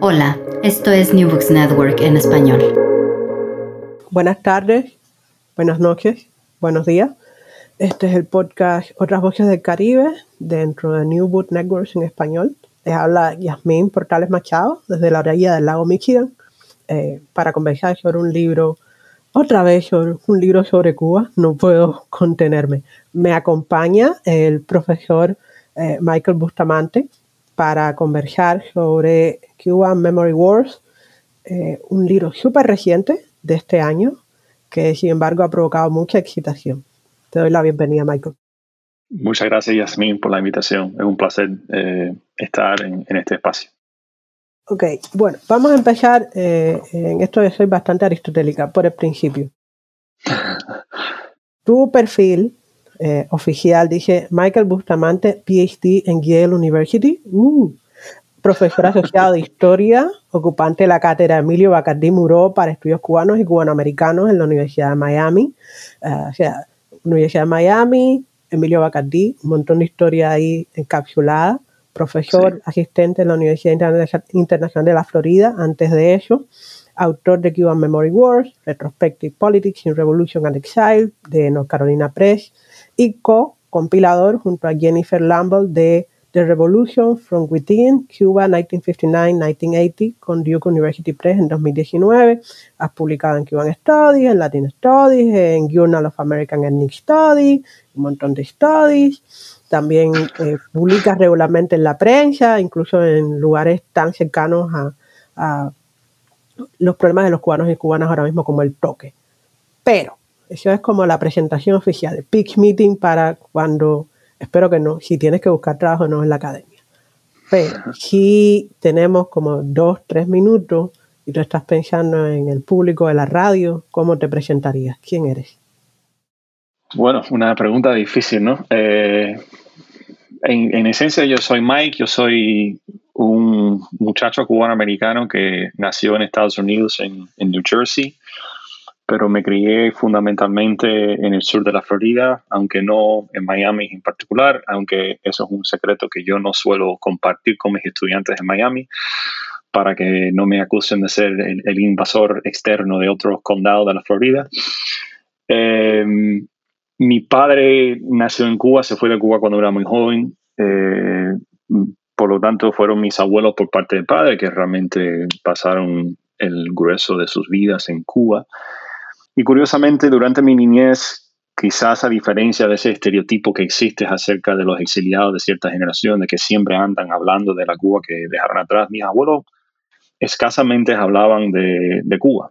Hola, esto es New Books Network en español. Buenas tardes, buenas noches, buenos días. Este es el podcast Otras Voces del Caribe dentro de New Books Network en español. Les habla Yasmín Portales Machado desde la orilla del lago Michigan eh, para conversar sobre un libro, otra vez sobre un libro sobre Cuba. No puedo contenerme. Me acompaña el profesor eh, Michael Bustamante, para conversar sobre Cuban Memory Wars, eh, un libro súper reciente de este año que sin embargo ha provocado mucha excitación. Te doy la bienvenida, Michael. Muchas gracias, Yasmin, por la invitación. Es un placer eh, estar en, este espacio. Ok, bueno, vamos a empezar eh, en esto soy bastante aristotélica por el principio. tu perfil eh, oficial dice Michael Bustamante, PhD en Yale University, uh, profesor asociado de historia, ocupante de la cátedra Emilio Bacardí Muró para estudios cubanos y cubanoamericanos en la Universidad de Miami. Eh, o sea, Universidad de Miami, Emilio Bacardí, un montón de historia ahí encapsulada. Profesor asistente en la Universidad Internacional de la Florida antes de eso autor de Cuban Memory Wars, Retrospective Politics in Revolution and Exile de North Carolina Press, y co-compilador junto a Jennifer Lamble de The Revolution from Within, Cuba 1959-1980 con Duke University Press en 2019. Has publicado en Cuban Studies, en Latin Studies, en Journal of American Ethnic Studies, un montón de studies. También eh, publicas regularmente en la prensa, incluso en lugares tan cercanos a, a los problemas de los cubanos y cubanas ahora mismo como el toque. Pero eso es como la presentación oficial, el pitch meeting para cuando, espero que no, si tienes que buscar trabajo no en la academia. Pero si tenemos como dos, tres minutos y tú estás pensando en el público de la radio, ¿cómo te presentarías? ¿Quién eres? Bueno, una pregunta difícil, ¿no? Eh, en, esencia yo soy Mike, yo soy un muchacho cubano-americano que nació en Estados Unidos, en, en New Jersey pero me crié fundamentalmente en el sur de la Florida, aunque no en Miami en particular, aunque eso es un secreto que yo no suelo compartir con mis estudiantes en Miami, para que no me acusen de ser el, invasor externo de otros condados de la Florida. Em, mi padre nació en Cuba, se fue de Cuba cuando era muy joven. Eh, por lo tanto, fueron mis abuelos por parte de padre que realmente pasaron el grueso de sus vidas en Cuba. Y curiosamente, durante mi niñez, quizás a diferencia de ese estereotipo que existe acerca de los exiliados de cierta generación, de que siempre andan hablando de la Cuba que dejaron atrás, mis abuelos escasamente hablaban de, Cuba.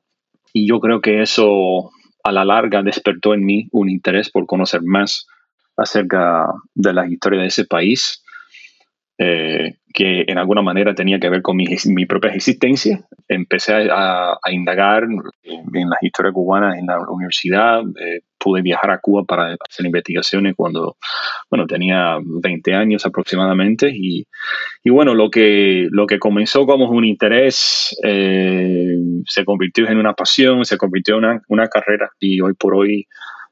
Y yo creo que eso a la larga despertó en mí un interés por conocer más acerca de la historia de ese país eh, que en alguna manera tenía que ver con mi, propia existencia. Empecé a, indagar en las historias cubanas en la universidad. Eh, pude viajar a Cuba para hacer investigaciones cuando, bueno, tenía 20 años aproximadamente. Y, bueno, lo que, lo que comenzó como un interés eh, se convirtió en una pasión, se convirtió en una, una carrera y hoy por hoy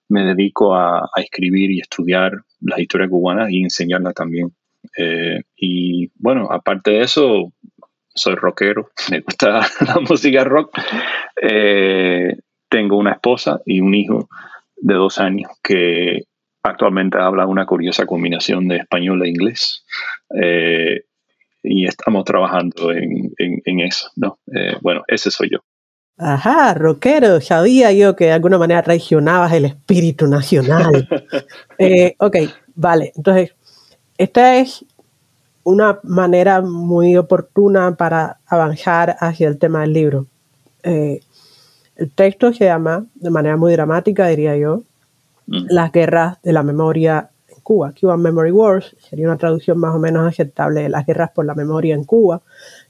me dedico a, a escribir y estudiar las historias cubanas y enseñarlas también. Eh, y bueno, aparte de eso, soy rockero, me gusta la música rock. Eh, tengo una esposa y un hijo de dos años que actualmente habla una curiosa combinación de español e inglés. Eh, y estamos trabajando en, en, eso, ¿no? bueno, ese soy yo. Ajá, rockero, sabía yo que de alguna manera traicionabas el espíritu nacional. ok, vale, entonces esta es una manera muy oportuna para avanzar hacia el tema del libro. Eh, el texto se llama, de manera muy dramática, diría yo, mm. Las guerras de la memoria en Cuba. Cuban Memory Wars sería una traducción más o menos aceptable de las guerras por la memoria en Cuba.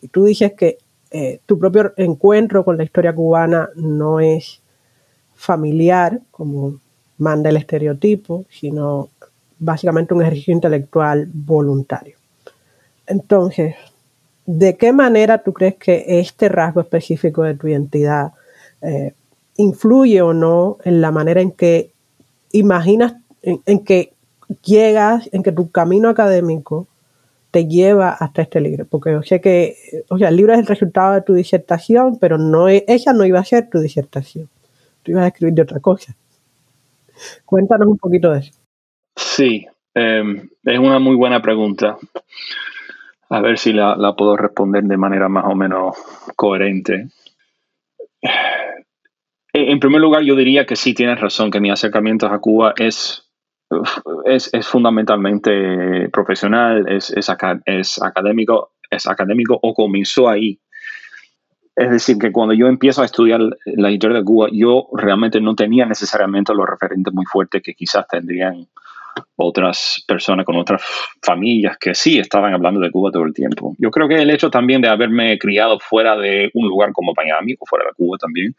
Y tú dices que eh, tu propio encuentro con la historia cubana no es familiar, como manda el estereotipo, sino básicamente un ejercicio intelectual voluntario. Entonces, ¿de qué manera tú crees que este rasgo específico de tu identidad eh, influye o no en la manera en que imaginas, en, que llegas, en que tu camino académico te lleva hasta este libro? Porque yo sé que, o sea, el libro es el resultado de tu disertación, pero no e, ella no iba a ser tu disertación. Tú ibas a escribir de otra cosa. Cuéntanos un poquito de eso. Sí, em, es una muy buena pregunta. A ver si la, la, puedo responder de manera más o menos coherente. En primer lugar, yo diría que sí tienes razón, que mi acercamiento a Cuba es es, es fundamentalmente profesional, es, es, es, académico, es académico o comenzó ahí. Es decir, que cuando yo empiezo a estudiar la historia de Cuba, yo realmente no tenía necesariamente los referentes muy fuertes que quizás tendrían otras personas con otras familias que sí estaban hablando de Cuba todo el tiempo. Yo creo que el hecho también de haberme criado fuera de un lugar como Miami o fuera de Cuba también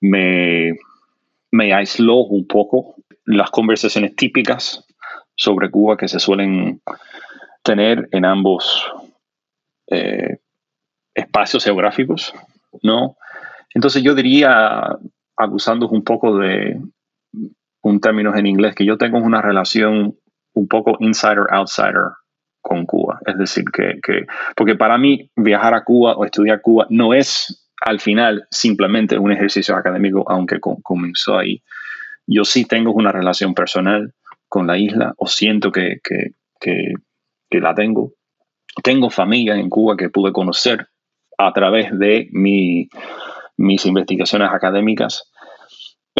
me, me aisló un poco las conversaciones típicas sobre Cuba que se suelen tener en ambos eh, espacios geográficos, ¿no? Entonces yo diría, abusando un poco de un término en inglés, que yo tengo una relación un poco insider-outsider con Cuba. Es decir, que, que, porque para mí viajar a Cuba o estudiar Cuba no es al final simplemente un ejercicio académico, aunque comenzó ahí yo sí tengo una relación personal con la isla o siento que, la tengo. Tengo familia en Cuba que pude conocer a través de mis investigaciones académicas.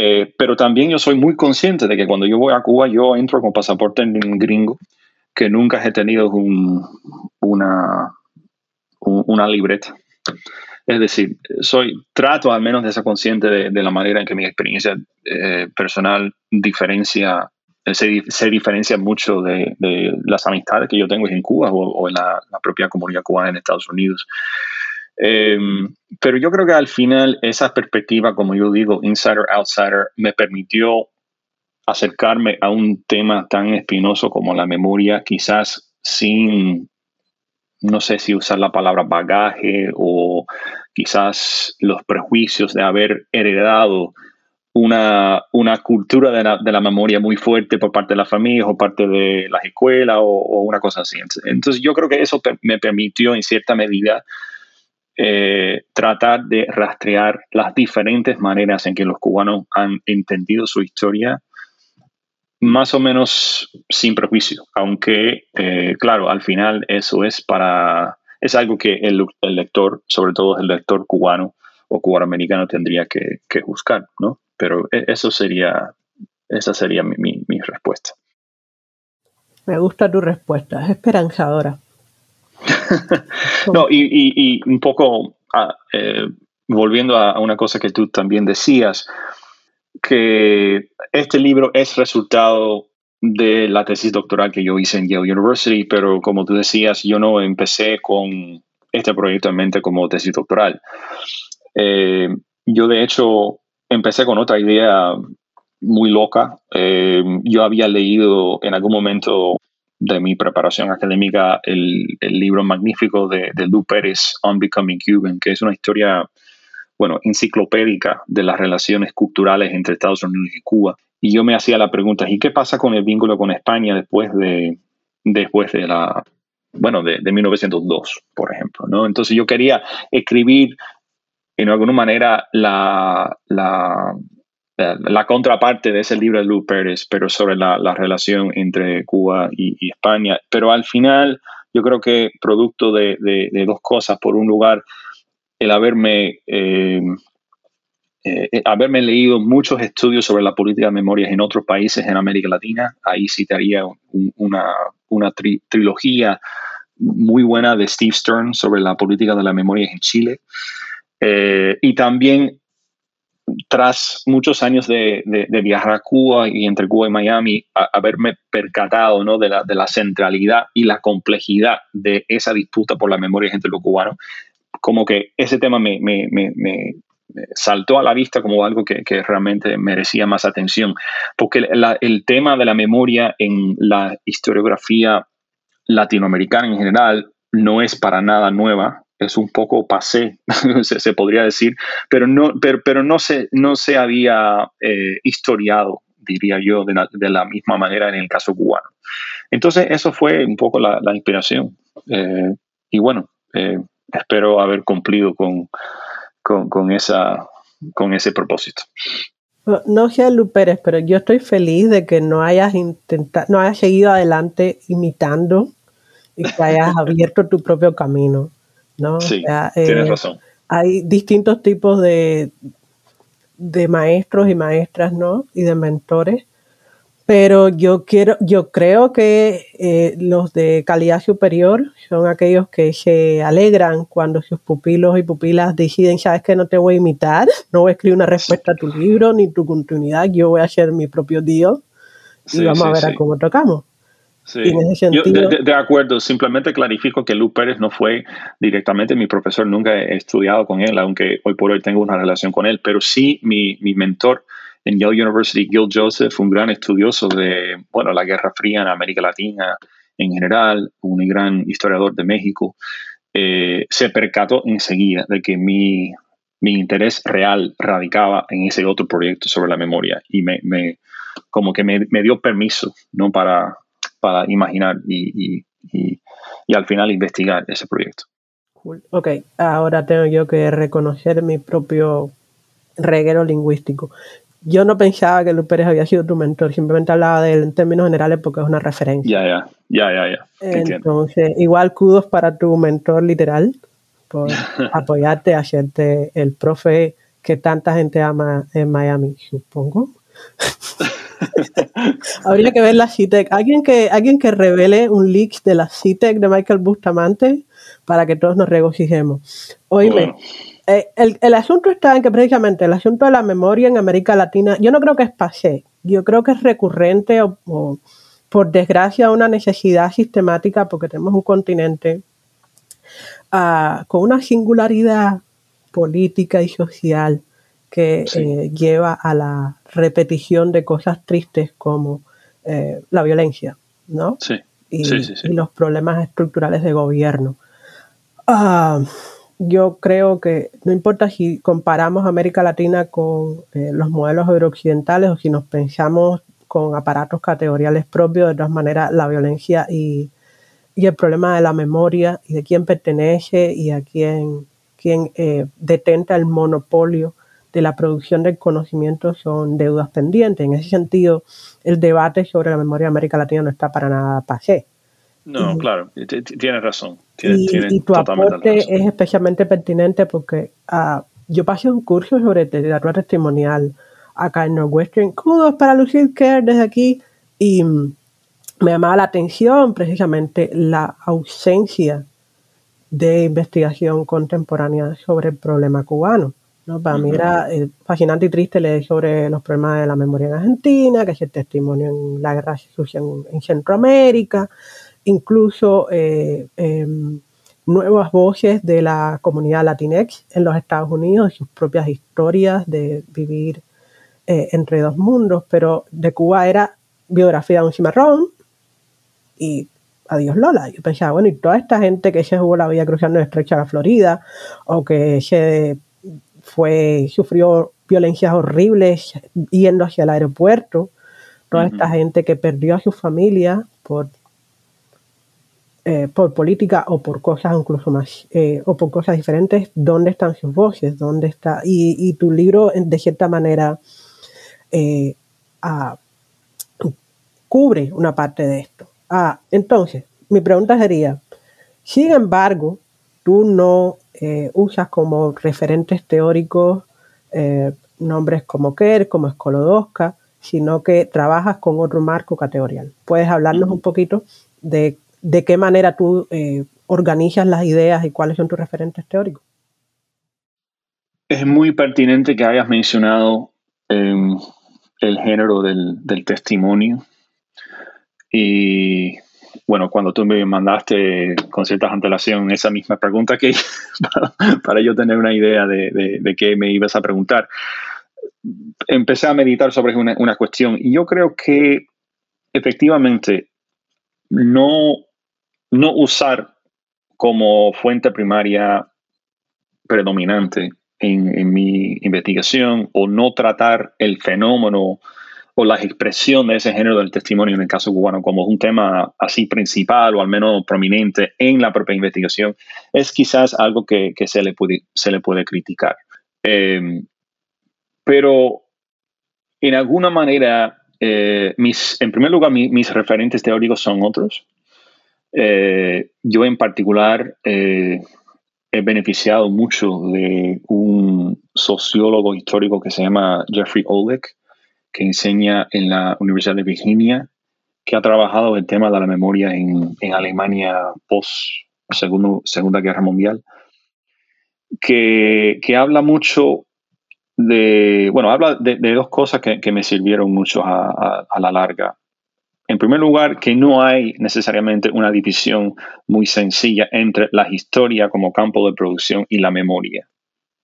Eh, pero también yo soy muy consciente de que cuando yo voy a Cuba, yo entro con pasaporte en gringo, que nunca he tenido una, una libreta. Es decir, soy, trato al menos de ser consciente de, la manera en que mi experiencia eh, personal diferencia, eh, se, diferencia mucho de, las amistades que yo tengo en Cuba o, en la, propia comunidad cubana en Estados Unidos. Em, pero yo creo que al final esa perspectiva, como yo digo, insider-outsider, me permitió acercarme a un tema tan espinoso como la memoria, quizás sin no sé si usar la palabra bagaje o quizás los prejuicios de haber heredado una, cultura de la, memoria muy fuerte por parte de la familia o parte de las escuelas o, una cosa así. Entonces yo creo que eso me permitió en cierta medida eh, tratar de rastrear las diferentes maneras en que los cubanos han entendido su historia más o menos sin prejuicio, aunque eh, claro, al final eso es para, es algo que el, lector, sobre todo el lector cubano o cubanoamericano tendría que, que buscar, ¿no? Pero e, eso sería, esa sería mi, respuesta. Me gusta tu respuesta, es esperanzadora. no, y, un poco ah, eh, volviendo a una cosa que tú también decías, que este libro es resultado de la tesis doctoral que yo hice en Yale University, pero como tú decías, yo no empecé con este proyecto en mente como tesis doctoral. Eh, yo de hecho empecé con otra idea muy loca. Eh, yo había leído en algún momento de mi preparación académica el, libro magnífico de, de Lou Pérez, On Becoming Cuban, que es una historia bueno, enciclopédica de las relaciones culturales entre Estados Unidos y Cuba. Y yo me hacía la pregunta, ¿y qué pasa con el vínculo con España después de, después de la, bueno, de, 1902, por ejemplo, ¿no? Entonces yo quería escribir en alguna manera la, la, la, contraparte de ese libro de Lou Pérez, pero sobre la, la relación entre Cuba y, España. Pero al final, yo creo que producto de, de, dos cosas. Por un lugar, el haberme, eh, eh, haberme leído muchos estudios sobre la política de memorias en otros países en América Latina. Ahí citaría una, una trilogía muy buena de Steve Stern sobre la política de la memoria en Chile. Eh, y también tras muchos años de, viajar a Cuba y entre Cuba y Miami, haberme percatado ¿no? de, la, de, la, centralidad y la complejidad de esa disputa por la memoria entre los cubanos, como que ese tema me, saltó a la vista como algo que, realmente merecía más atención, porque el tema de la memoria en la historiografía latinoamericana en general no es para nada nueva, es un poco pasé, se, podría decir, pero no, pero, no, se, no se había eh, historiado, diría yo, de la, misma manera en el caso cubano. Entonces, eso fue un poco la, inspiración Eh, y bueno, eh, espero haber cumplido con, con, esa, con ese propósito. No Lu Pérez, pero yo estoy feliz de que no hayas intentado, no hayas seguido adelante imitando y que hayas abierto tu propio camino. ¿No? Sí, tienes razón. Hay distintos tipos de, de maestros y maestras, ¿no? Y de mentores. Pero yo quiero, yo creo que eh, los de calidad superior son aquellos que se alegran cuando sus pupilos y pupilas deciden, sabes que no te voy a imitar, no voy a escribir una respuesta a tu libro ni tu continuidad, yo voy a hacer mi propio Dios y vamos a ver a cómo tocamos. Sí. de, acuerdo, simplemente clarifico que Luke Pérez no fue directamente mi profesor, nunca he estudiado con él, aunque hoy por hoy tengo una relación con él, pero sí mi, mi mentor en Yale University, Gil Joseph, un gran estudioso de bueno, la Guerra Fría en América Latina en general, un gran historiador de México, eh, se percató enseguida de que mi, mi, interés real radicaba en ese otro proyecto sobre la memoria y me, me como que me, me, dio permiso ¿no? para, para imaginar y, y, y, y al final investigar ese proyecto. Ok, ahora tengo yo que reconocer mi propio reguero lingüístico yo no pensaba que Luis Pérez había sido tu mentor, simplemente hablaba de él en términos generales porque es una referencia. Ya, ya, ya, ya, ya. Entonces, igual kudos para tu mentor literal por apoyarte, hacerte el profe que tanta gente ama en Miami, supongo. Habría que ver la CITEC. Alguien que, alguien que revele un leak de la CITEC de Michael Bustamante para que todos nos regocijemos. Oíme, eh, el, asunto está en que precisamente el asunto de la memoria en América Latina, yo no creo que es pasé, yo creo que es recurrente o, por desgracia una necesidad sistemática porque tenemos un continente ah, con una singularidad política y social que eh, lleva a la repetición de cosas tristes como eh, la violencia, ¿no? Sí. Y, los problemas estructurales de gobierno. Ah, yo creo que no importa si comparamos América Latina con eh, los modelos eurooccidentales o si nos pensamos con aparatos categoriales propios, de todas maneras la violencia y, el problema de la memoria y de quién pertenece y a quién, quién eh, detenta el monopolio de la producción del conocimiento son deudas pendientes. En ese sentido, el debate sobre la memoria de América Latina no está para nada pasé. No, claro, tienes razón. y, tu aporte es especialmente pertinente porque uh, yo pasé un curso sobre literatura testimonial acá en Northwestern. Kudos para Lucille Kerr desde aquí. Y me llamaba la atención precisamente la ausencia de investigación contemporánea sobre el problema cubano. ¿No? Para mí era eh, fascinante y triste leer sobre los problemas de la memoria en Argentina, que es el testimonio en la guerra sucia en Centroamérica, incluso eh, em, nuevas voces de la comunidad latinex en los Estados Unidos, sus propias historias de vivir eh, entre dos mundos, pero de Cuba era biografía de un cimarrón y adiós Lola. Yo pensaba, bueno, y toda esta gente que se jugó la vida cruzando el estrecho a la Florida o que se fue, sufrió violencias horribles yendo hacia el aeropuerto, toda esta gente que perdió a su familia por eh, por política o por cosas incluso más, eh, o por cosas diferentes, ¿dónde están sus voces? ¿Dónde está? Y, tu libro, de cierta manera, eh, ah, cubre una parte de esto. Ah, entonces, mi pregunta sería, sin embargo, tú no usas como referentes teóricos nombres como Kerr, como Skolodowska, sino que trabajas con otro marco categorial. ¿Puedes hablarnos un poquito de de qué manera tú eh, organizas las ideas y cuáles son tus referentes teóricos. Es muy pertinente que hayas mencionado em, el género del, testimonio. Y bueno, cuando tú me mandaste con cierta antelación esa misma pregunta que para, yo tener una idea de, de, qué me ibas a preguntar, empecé a meditar sobre una, una cuestión. Y yo creo que efectivamente no no usar como fuente primaria predominante en, mi investigación o no tratar el fenómeno o la expresión de ese género del testimonio en el caso cubano como un tema así principal o al menos prominente en la propia investigación, es quizás algo que, se, le puede, se le puede criticar. Em, pero en alguna manera, eh, mis, en primer lugar, mis referentes teóricos son otros. Eh, yo en particular eh, he beneficiado mucho de un sociólogo histórico que se llama Jeffrey Olek, que enseña en la Universidad de Virginia, que ha trabajado el tema de la memoria en, Alemania post Segunda Guerra Mundial, que, habla mucho de, bueno, habla de, dos cosas que, me sirvieron mucho a, la larga. En primer lugar, que no hay necesariamente una división muy sencilla entre la historia como campo de producción y la memoria.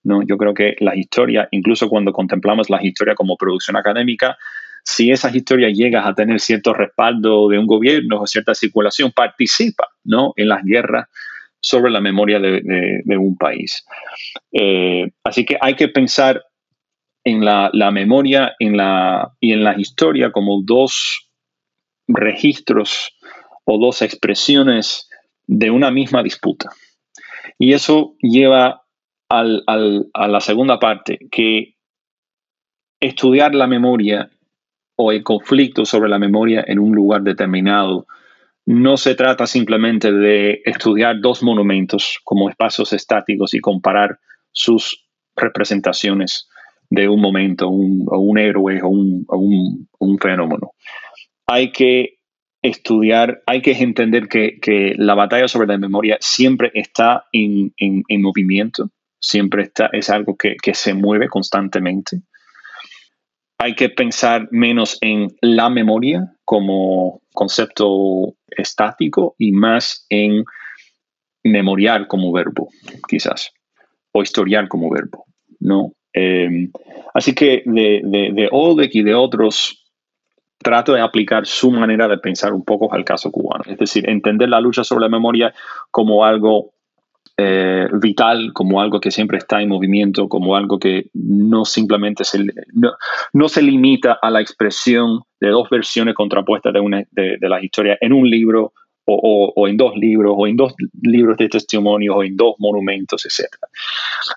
¿No? Yo creo que la historia, incluso cuando contemplamos la historia como producción académica, si esa historia llega a tener cierto respaldo de un gobierno o cierta circulación, participa ¿no? en las guerras sobre la memoria de, un país. Eh, así que hay que pensar en la, memoria en la, y en la historia como dos registros o dos expresiones de una misma disputa. Y eso lleva a la segunda parte, que estudiar la memoria o el conflicto sobre la memoria en un lugar determinado no se trata simplemente de estudiar dos monumentos como espacios estáticos y comparar sus representaciones de un momento, un, o un héroe o un fenómeno. Hay que estudiar, hay que entender que, la batalla sobre la memoria siempre está en, movimiento, siempre está, es algo que, se mueve constantemente. Hay que pensar menos en la memoria como concepto estático y más en memoriar como verbo, quizás, o historiar como verbo, ¿no? Eh, así que de, de, de y de otros trato de aplicar su manera de pensar un poco al caso cubano. Es decir, entender la lucha sobre la memoria como algo eh, vital, como algo que siempre está en movimiento, como algo que no simplemente se, no, se limita a la expresión de dos versiones contrapuestas de, una, de, de la historia en un libro o, en dos libros, o en dos libros de testimonio, o en dos monumentos, etc.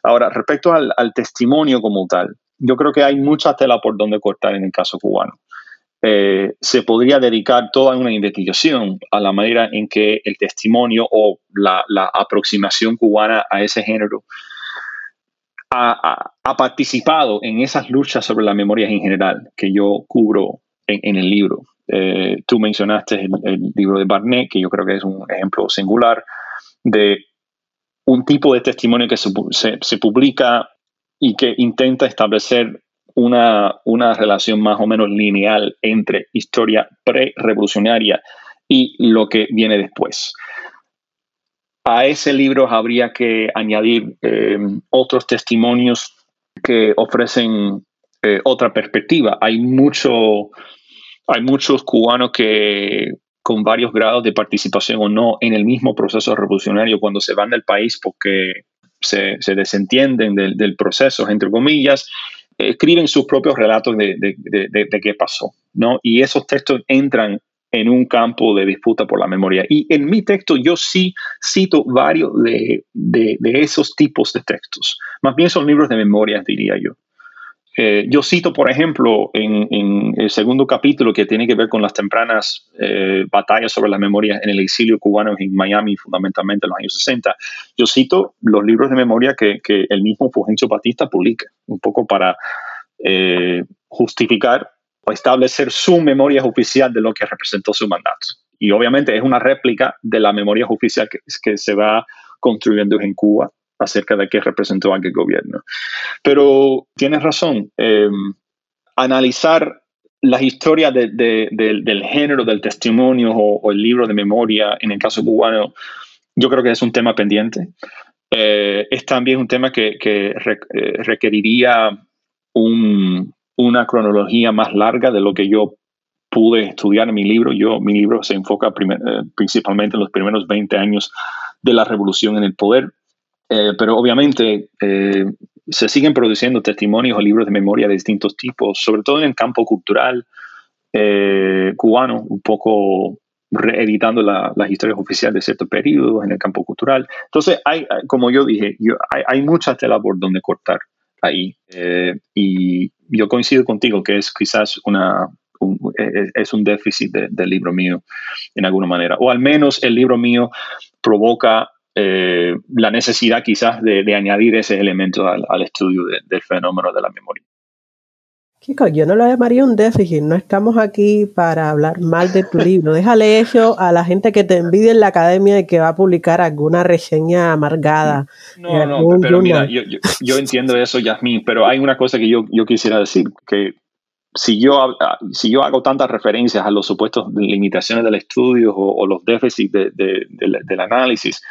Ahora, respecto al, testimonio como tal, yo creo que hay mucha tela por donde cortar en el caso cubano. Eh, se podría dedicar toda una investigación a la manera en que el testimonio o la, aproximación cubana a ese género ha, participado en esas luchas sobre la memoria en general que yo cubro en, el libro. Eh, tú mencionaste el, libro de Barnett, que yo creo que es un ejemplo singular de un tipo de testimonio que se publica y que intenta establecer una, una relación más o menos lineal entre historia pre-revolucionaria y lo que viene después. A ese libro habría que añadir eh, otros testimonios que ofrecen eh, otra perspectiva. Hay, mucho, hay muchos cubanos que con varios grados de participación o no en el mismo proceso revolucionario cuando se van del país porque se, se desentienden del, proceso, entre comillas, escriben sus propios relatos de, qué pasó, ¿no? Y esos textos entran en un campo de disputa por la memoria. Y en mi texto yo sí cito varios de, esos tipos de textos. Más bien son libros de memoria, diría yo. Eh, yo cito, por ejemplo, en, el segundo capítulo que tiene que ver con las tempranas eh, batallas sobre la memoria en el exilio cubano en Miami, fundamentalmente en los años 60. Yo cito los libros de memoria que, el mismo Fulgencio Batista publica, un poco para eh, justificar o establecer su memoria oficial de lo que representó su mandato. Y obviamente es una réplica de la memoria oficial que se va construyendo en Cuba acerca de qué representó aquel gobierno. Pero tienes razón, eh, analizar la historia del género del testimonio o, el libro de memoria en el caso cubano, yo creo que es un tema pendiente. Eh, es también un tema que, eh, requeriría una cronología más larga de lo que yo pude estudiar en mi libro. Yo, mi libro se enfoca principalmente en los primeros 20 años de la revolución en el poder. Eh, pero obviamente eh, se siguen produciendo testimonios o libros de memoria de distintos tipos, sobre todo en el campo cultural eh, cubano, un poco reeditando las historias oficiales de ciertos periodos en el campo cultural. Entonces, hay, como yo dije, hay, hay mucha tela por donde cortar ahí. Eh, y yo coincido contigo que es quizás una, es un déficit del libro mío en alguna manera. O al menos el libro mío provoca eh, la necesidad quizás de, añadir ese elemento al, estudio del fenómeno de la memoria. Chico, yo no lo llamaría un déficit, no estamos aquí para hablar mal de tu libro. Déjale eso a la gente que te envidia en la academia y que va a publicar alguna reseña amargada. No, no, pero mira, yo, entiendo eso, Yasmin, pero hay una cosa que yo, quisiera decir, que si yo, si yo hago tantas referencias a los supuestos limitaciones del estudio o, los déficits del análisis,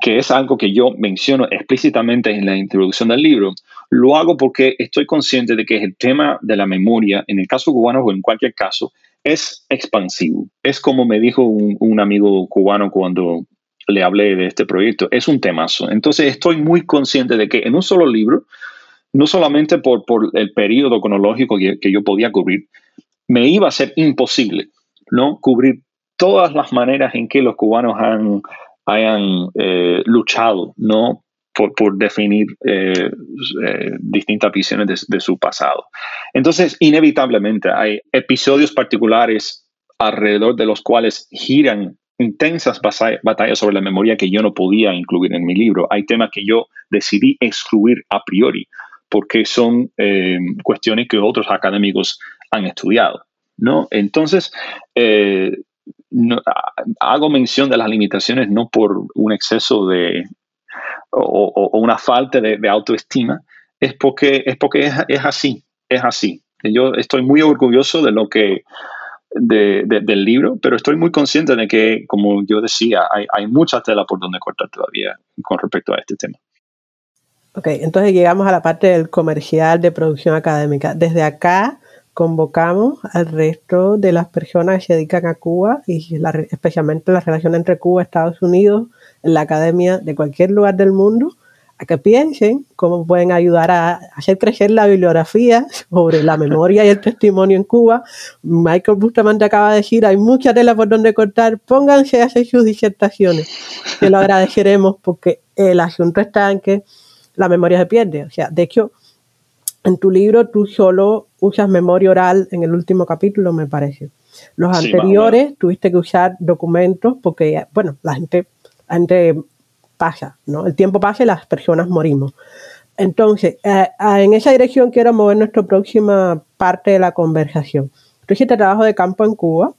que es algo que yo menciono explícitamente en la introducción del libro, lo hago porque estoy consciente de que el tema de la memoria, en el caso cubano o en cualquier caso, es expansivo. Es como me dijo un, amigo cubano cuando le hablé de este proyecto, es un temazo. Entonces estoy muy consciente de que en un solo libro, no solamente por, el periodo cronológico que, que yo podía cubrir, me iba a ser imposible ¿no? cubrir todas las maneras en que los cubanos han hayan eh, luchado ¿no? por, definir eh, eh, distintas visiones de, su pasado. Entonces, inevitablemente hay episodios particulares alrededor de los cuales giran intensas batallas sobre la memoria que yo no podía incluir en mi libro. Hay temas que yo decidí excluir a priori porque son cuestiones que otros académicos han estudiado. ¿no? Entonces, hago mención de las limitaciones no por un exceso de o, una falta de, autoestima, es porque, es, porque es, así, es así. Yo estoy muy orgulloso de lo que, del libro, pero estoy muy consciente de que, como yo decía, hay, hay mucha tela por donde cortar todavía con respecto a este tema. Ok, entonces llegamos a la parte del comercial de producción académica. Desde acá, convocamos al resto de las personas que se dedican a Cuba y especialmente la relación entre Cuba y Estados Unidos en la academia de cualquier lugar del mundo a que piensen cómo pueden ayudar a hacer crecer la bibliografía sobre la memoria y el testimonio en Cuba. Michael Bustamante acaba de decir, hay mucha tela por donde cortar, pónganse a hacer sus disertaciones, que lo agradeceremos porque el asunto está en que la memoria se pierde. O sea, de hecho, en tu libro tú solo usas memoria oral en el último capítulo, me parece. Los anteriores tuviste que usar documentos porque, bueno, la gente, la gente pasa, ¿no? El tiempo pasa y las personas morimos. Entonces, eh, eh, en esa dirección quiero mover nuestra próxima parte de la conversación. Tú hiciste trabajo de campo en Cuba,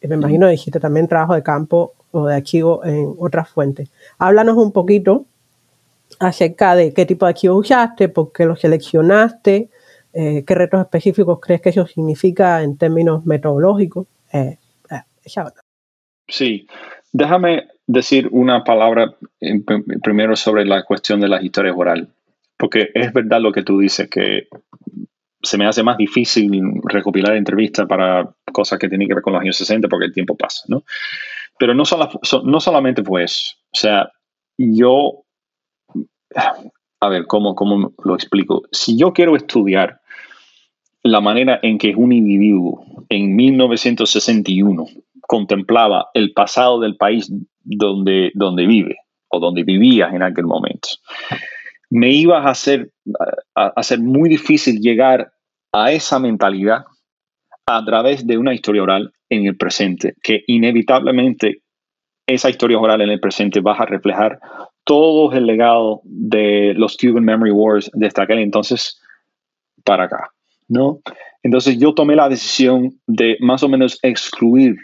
y me imagino que hiciste también trabajo de campo o de archivo en otras fuentes. Háblanos un poquito acerca de qué tipo de archivo usaste, por qué lo seleccionaste, eh, qué retos específicos crees que eso significa en términos metodológicos. Eh, eh, sí, déjame decir una palabra primero sobre la cuestión de las historias orales, porque es verdad lo que tú dices, que se me hace más difícil recopilar entrevistas para cosas que tienen que ver con los años 60 porque el tiempo pasa, ¿no? Pero no, no solamente fue eso, o sea, yo a ver, ¿cómo, ¿cómo lo explico? Si yo quiero estudiar la manera en que un individuo en 1961 contemplaba el pasado del país donde, donde vive o donde vivía en aquel momento, me iba a hacer, a hacer muy difícil llegar a esa mentalidad a través de una historia oral en el presente, que inevitablemente esa historia oral en el presente va a reflejar todo el legado de los Cuban Memory Wars desde aquel entonces para acá, ¿no? Entonces yo tomé la decisión de más o menos excluir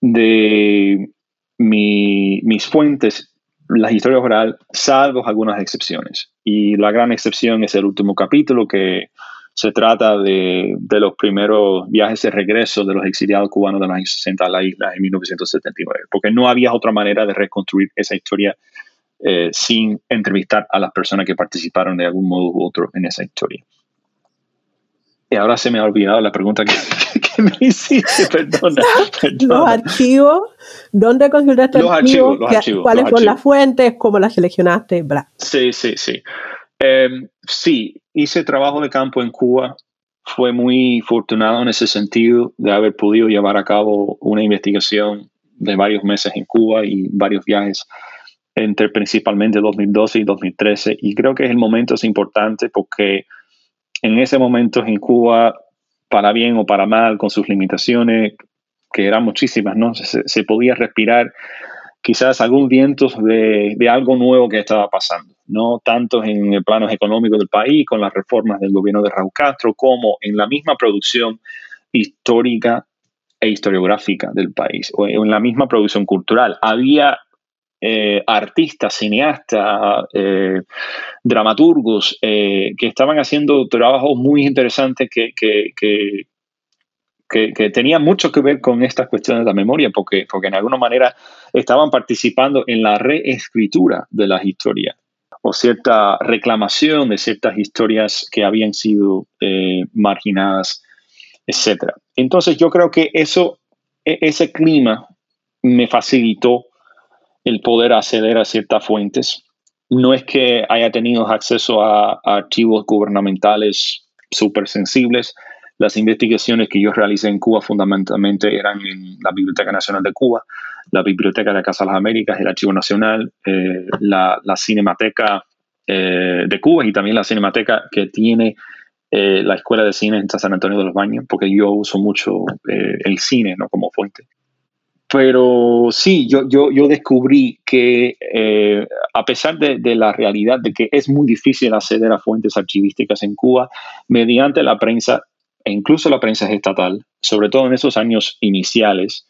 de mis fuentes las historias oral, salvo algunas excepciones. Y la gran excepción es el último capítulo que se trata de, de, los primeros viajes de regreso de los exiliados cubanos de los años 60 a la isla en 1979, porque no había otra manera de reconstruir esa historia eh, sin entrevistar a las personas que participaron de algún modo u otro en esa historia. Y ahora se me ha olvidado la pregunta que, me hiciste, perdona, Los archivos, ¿dónde consultaste los archivos? Los archivos ¿Cuáles fueron las fuentes? ¿Cómo las seleccionaste? Sí, sí, sí. Em, sí, hice trabajo de campo en Cuba fue muy afortunado en ese sentido de haber podido llevar a cabo una investigación de varios meses en Cuba y varios viajes entre principalmente 2012 y 2013. Y creo que el momento es importante porque en ese momento en Cuba, para bien o para mal, con sus limitaciones, que eran muchísimas, ¿no? Se, podía respirar quizás algún viento de, algo nuevo que estaba pasando, no tanto en el plano económico del país, con las reformas del gobierno de Raúl Castro, como en la misma producción histórica e historiográfica del país, o en la misma producción cultural. Había eh, artistas, cineastas, eh, dramaturgos eh, que estaban haciendo trabajos muy interesantes que, que, que, tenían mucho que ver con estas cuestiones de la memoria, porque, porque en alguna manera estaban participando en la reescritura de las historias o cierta reclamación de ciertas historias que habían sido marginadas, etc. Entonces yo creo que eso, e, ese clima me facilitó el poder acceder a ciertas fuentes. No es que haya tenido acceso a, archivos gubernamentales súper sensibles. Las investigaciones que yo realicé en Cuba fundamentalmente eran en la Biblioteca Nacional de Cuba, la Biblioteca de la Casa de las Américas, el Archivo Nacional, eh, la, Cinemateca eh, de Cuba y también la Cinemateca que tiene eh, la Escuela de Cine en San Antonio de los Baños, porque yo uso mucho el cine ¿no? como fuente. Pero sí, yo, yo, yo descubrí que eh, a pesar de, de, la realidad de que es muy difícil acceder a fuentes archivísticas en Cuba, mediante la prensa, e incluso la prensa estatal, sobre todo en esos años iniciales,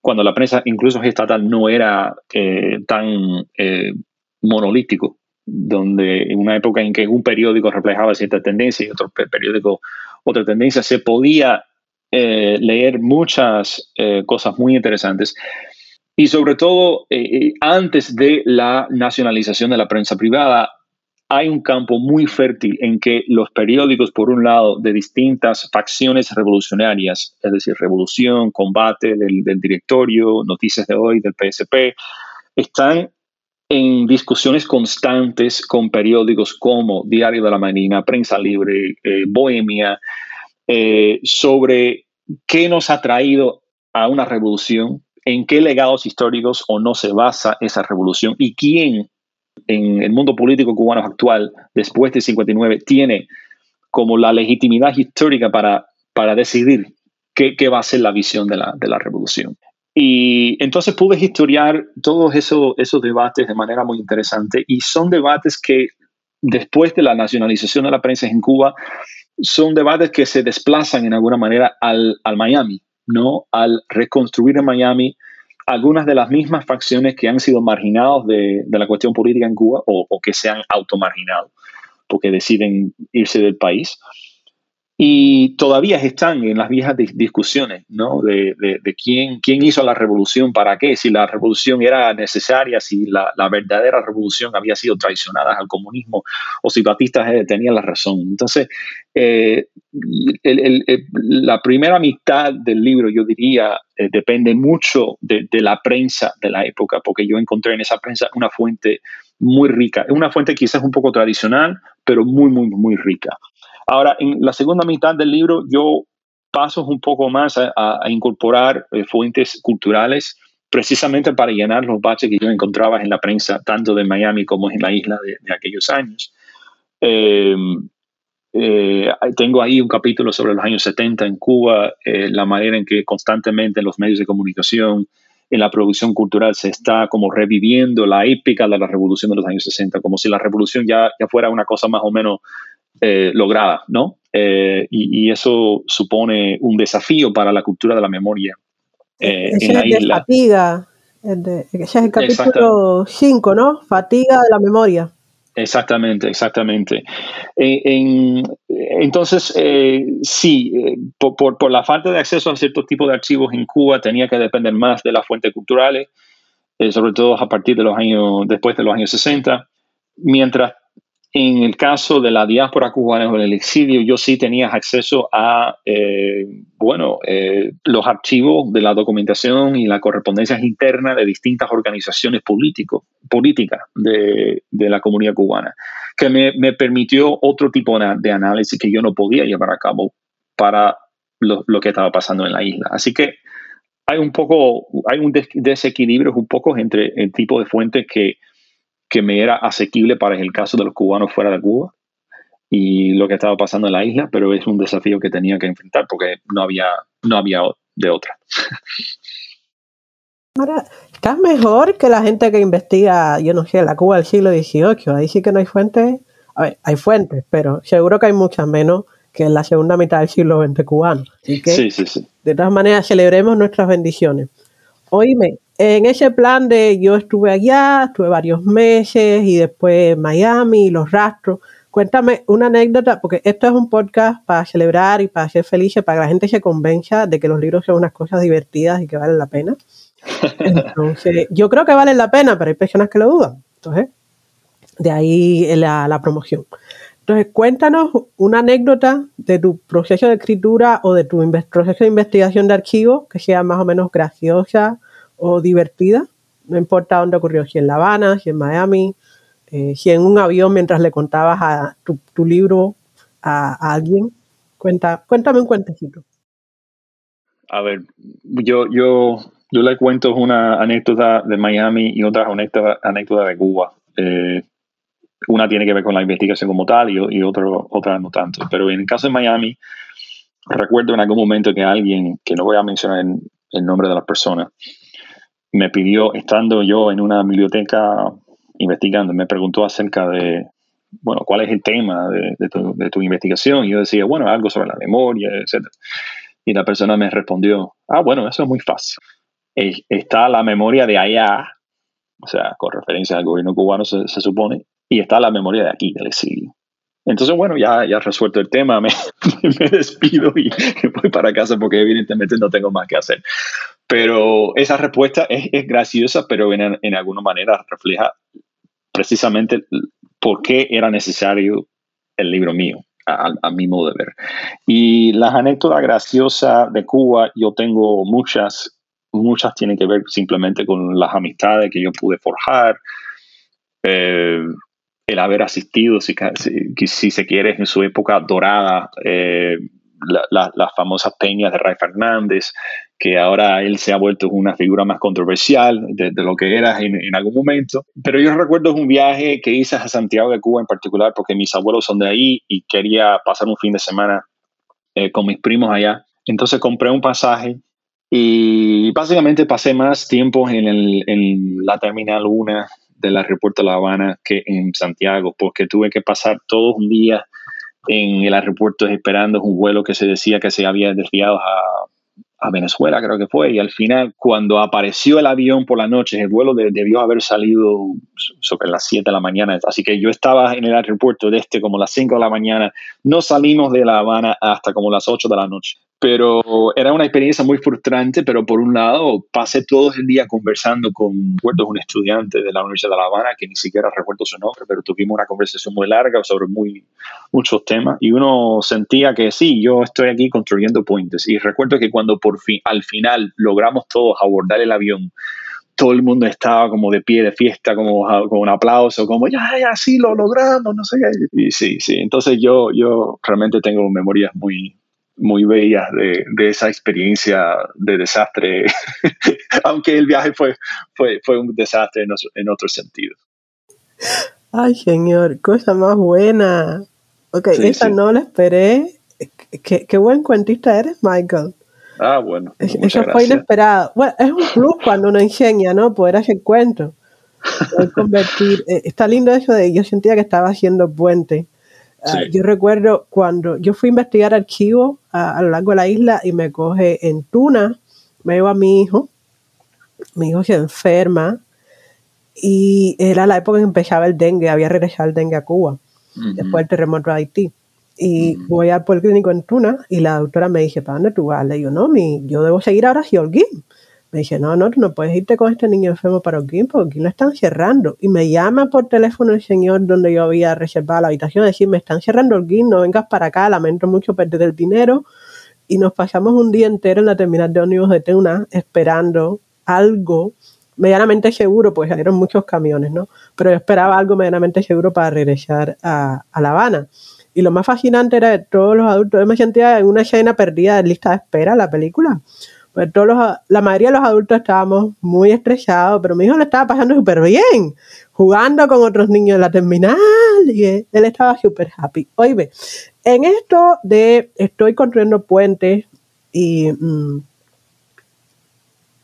cuando la prensa incluso estatal no era eh, tan eh, monolítico, donde en una época en que un periódico reflejaba cierta tendencia y otro periódico otra tendencia, se podía eh, leer muchas eh, cosas muy interesantes. Y sobre todo, eh, antes de la nacionalización de la prensa privada, hay un campo muy fértil en que los periódicos, por un lado, de distintas facciones revolucionarias, es decir, revolución, combate del, del directorio, noticias de hoy, del PSP, están en discusiones constantes con periódicos como Diario de la Marina, Prensa Libre, Bohemia, eh, sobre qué nos ha traído a una revolución, en qué legados históricos o no se basa esa revolución y quién en el mundo político cubano actual, después de 59, tiene como la legitimidad histórica para, para decidir qué, qué, va a ser la visión de la, de la revolución. Y entonces pude historiar todos esos, esos debates de manera muy interesante y son debates que después de la nacionalización de la prensa en Cuba son debates que se desplazan en alguna manera al, Miami, ¿no? Al reconstruir en Miami algunas de las mismas facciones que han sido marginados de, la cuestión política en Cuba o, o que se han automarginado porque deciden irse del país y todavía están en las viejas discusiones, ¿no? De, quién, quién hizo la revolución, para qué, si la revolución era necesaria, si la, verdadera revolución había sido traicionada al comunismo o si Batista eh, tenía la razón. Entonces, eh, la primera mitad del libro, yo diría, eh, depende mucho de, de la prensa de la época, porque yo encontré en esa prensa una fuente muy rica, una fuente quizás un poco tradicional, pero muy, muy, muy rica. Ahora, en la segunda mitad del libro yo paso un poco más a, incorporar eh, fuentes culturales precisamente para llenar los baches que yo encontraba en la prensa, tanto de Miami como en la isla de, aquellos años. Em, eh, tengo ahí un capítulo sobre los años 70 en Cuba, eh, la manera en que constantemente en los medios de comunicación, en la producción cultural, se está como reviviendo la épica de la revolución de los años 60, como si la revolución ya, ya fuera una cosa más o menos eh, lograda, ¿no? Eh, y, eso supone un desafío para la cultura de la memoria. Eh, en la isla. De fatiga, ese es el capítulo 5, ¿no? Fatiga de la memoria. Exactamente, exactamente. entonces, sí, por, por, la falta de acceso a ciertos tipos de archivos en Cuba tenía que depender más de las fuentes culturales, sobre todo a partir de los años, después de los años 60, mientras en el caso de la diáspora cubana o el exilio, yo sí tenía acceso a, eh, bueno, eh, los archivos de la documentación y la correspondencia interna de distintas organizaciones políticas de, la comunidad cubana, que me, permitió otro tipo de, análisis que yo no podía llevar a cabo para lo, que estaba pasando en la isla. Así que hay un poco, hay un desequilibrio un poco entre el tipo de fuentes que, que me era asequible para el caso de los cubanos fuera de Cuba y lo que estaba pasando en la isla, pero es un desafío que tenía que enfrentar porque no había, no había de otra. Ahora, estás mejor que la gente que investiga, yo no sé, la Cuba del siglo XVIII. Ahí sí que no hay fuentes. A ver, hay fuentes, pero seguro que hay muchas menos que en la segunda mitad del siglo XX cubano. Así que, sí, sí, sí. de todas maneras, celebremos nuestras bendiciones. Oíme, en ese plan de yo estuve allá, estuve varios meses y después Miami, los rastros. Cuéntame una anécdota, porque esto es un podcast para celebrar y para ser felices, para que la gente se convenza de que los libros son unas cosas divertidas y que valen la pena. Entonces, yo creo que valen la pena, pero hay personas que lo dudan. Entonces, de ahí la, la promoción. Entonces, cuéntanos una anécdota de tu proceso de escritura o de tu proceso de investigación de archivo que sea más o menos graciosa o divertida. No importa dónde ocurrió, si en La Habana, si en Miami, eh, si en un avión mientras le contabas a tu, libro a, alguien. Cuenta, cuéntame un cuentecito. A ver, yo, yo, yo le cuento una anécdota de Miami y otra anécdota, de Cuba. Eh, una tiene que ver con la investigación como tal y, y otro, otra no tanto. Pero en el caso de Miami, recuerdo en algún momento que alguien, que no voy a mencionar el nombre de la persona, me pidió, estando yo en una biblioteca investigando, me preguntó acerca de, bueno, cuál es el tema de, tu, investigación. Y yo decía, bueno, algo sobre la memoria, etc. Y la persona me respondió, ah, bueno, eso es muy fácil. está la memoria de allá, o sea, con referencia al gobierno cubano se, supone, y está la memoria de aquí, del exilio. Entonces, bueno, ya, ya resuelto el tema, me, me despido y voy para casa porque evidentemente no tengo más que hacer. Pero esa respuesta es, es graciosa, pero en, en, alguna manera refleja precisamente por qué era necesario el libro mío, a, a, mi modo de ver. Y las anécdotas graciosas de Cuba, yo tengo muchas, muchas tienen que ver simplemente con las amistades que yo pude forjar, eh, el haber asistido, si, si, se quiere, en su época dorada, eh, las famosas peñas de Ray Fernández, que ahora él se ha vuelto una figura más controversial de, lo que era en, algún momento. Pero yo recuerdo un viaje que hice a Santiago de Cuba en particular, porque mis abuelos son de ahí y quería pasar un fin de semana eh, con mis primos allá. Entonces compré un pasaje y básicamente pasé más tiempo en, el, en la Terminal 1 del aeropuerto de La Habana que en Santiago, porque tuve que pasar todo un día en el aeropuerto esperando un vuelo que se decía que se había desviado a, a Venezuela, creo que fue, y al final, cuando apareció el avión por la noche, el vuelo debió haber salido sobre las 7 de la mañana, así que yo estaba en el aeropuerto de este como las 5 de la mañana, no salimos de La Habana hasta como las 8 de la noche pero era una experiencia muy frustrante, pero por un lado pasé todo el día conversando con un estudiante de la Universidad de La Habana que ni siquiera recuerdo su nombre, pero tuvimos una conversación muy larga sobre muy, muchos temas y uno sentía que sí, yo estoy aquí construyendo puentes y recuerdo que cuando por fin, al final logramos todos abordar el avión, todo el mundo estaba como de pie de fiesta, como con un aplauso, como ya, ya, sí, lo logramos, no sé qué. Y sí, sí, entonces yo, yo realmente tengo memorias muy, muy bellas de, de, esa experiencia de desastre, aunque el viaje fue, fue, fue un desastre en, en otro sentido. Ay, señor, cosa más buena. Ok, esa no la esperé. Qué, qué, buen cuentista eres, Michael. Ah, bueno. Eso fue inesperado. Bueno, es un plus cuando uno enseña, ¿no? Poder hacer cuentos. Poder convertir. Eh, está lindo eso de yo sentía que estaba haciendo puente Ah, yo recuerdo cuando yo fui a investigar archivos a, lo largo de la isla y me coge en Tuna, me llevo a mi hijo, mi hijo se enferma y era la época en que empezaba el dengue, había regresado el dengue a Cuba, después del terremoto de Haití. Y voy al policlínico en Tuna y la doctora me dice, ¿para dónde tú vas? Le digo, no, mi, yo debo seguir ahora Holguín. Me dice, no, no, tú no puedes irte con este niño enfermo para Oquín, porque aquí lo están cerrando. Y me llama por teléfono el señor donde yo había reservado la habitación, a decir, me están cerrando Oquín, no vengas para acá, lamento mucho perder el dinero. Y nos pasamos un día entero en la terminal de ómnibus de Tuna esperando algo medianamente seguro, pues salieron muchos camiones, ¿no? Pero yo esperaba algo medianamente seguro para regresar a, a La Habana. Y lo más fascinante era de todos los adultos, yo me sentía en una escena perdida de lista de espera la película. Pues todos los, la mayoría de los adultos estábamos muy estresados, pero mi hijo lo estaba pasando súper bien, jugando con otros niños en la terminal y él estaba súper happy. Oye, en esto de estoy construyendo puentes y mm,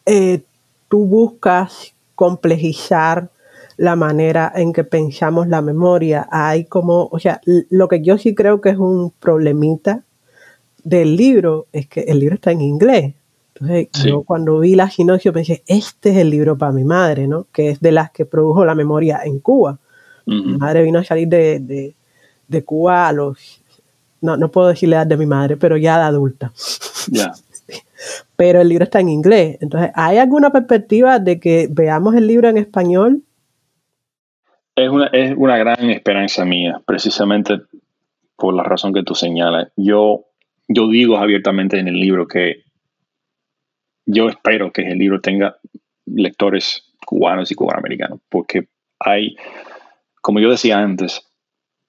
eh, tú buscas complejizar la manera en que pensamos la memoria. Hay como, o sea, lo que yo sí creo que es un problemita del libro es que el libro está en inglés. Entonces, yo cuando vi la sinopsis pensé, este es el libro para mi madre, ¿no? Que es de las que produjo la memoria en Cuba. Mi madre vino a salir de, de, Cuba a los, no, no puedo decir la edad de mi madre, pero ya de adulta. Ya. pero el libro está en inglés. Entonces, ¿hay alguna perspectiva de que veamos el libro en español? Es una, es una gran esperanza mía, precisamente por la razón que tú señalas. Yo, yo digo abiertamente en el libro que yo espero que el libro tenga lectores cubanos y cubanoamericanos, porque hay, como yo decía antes,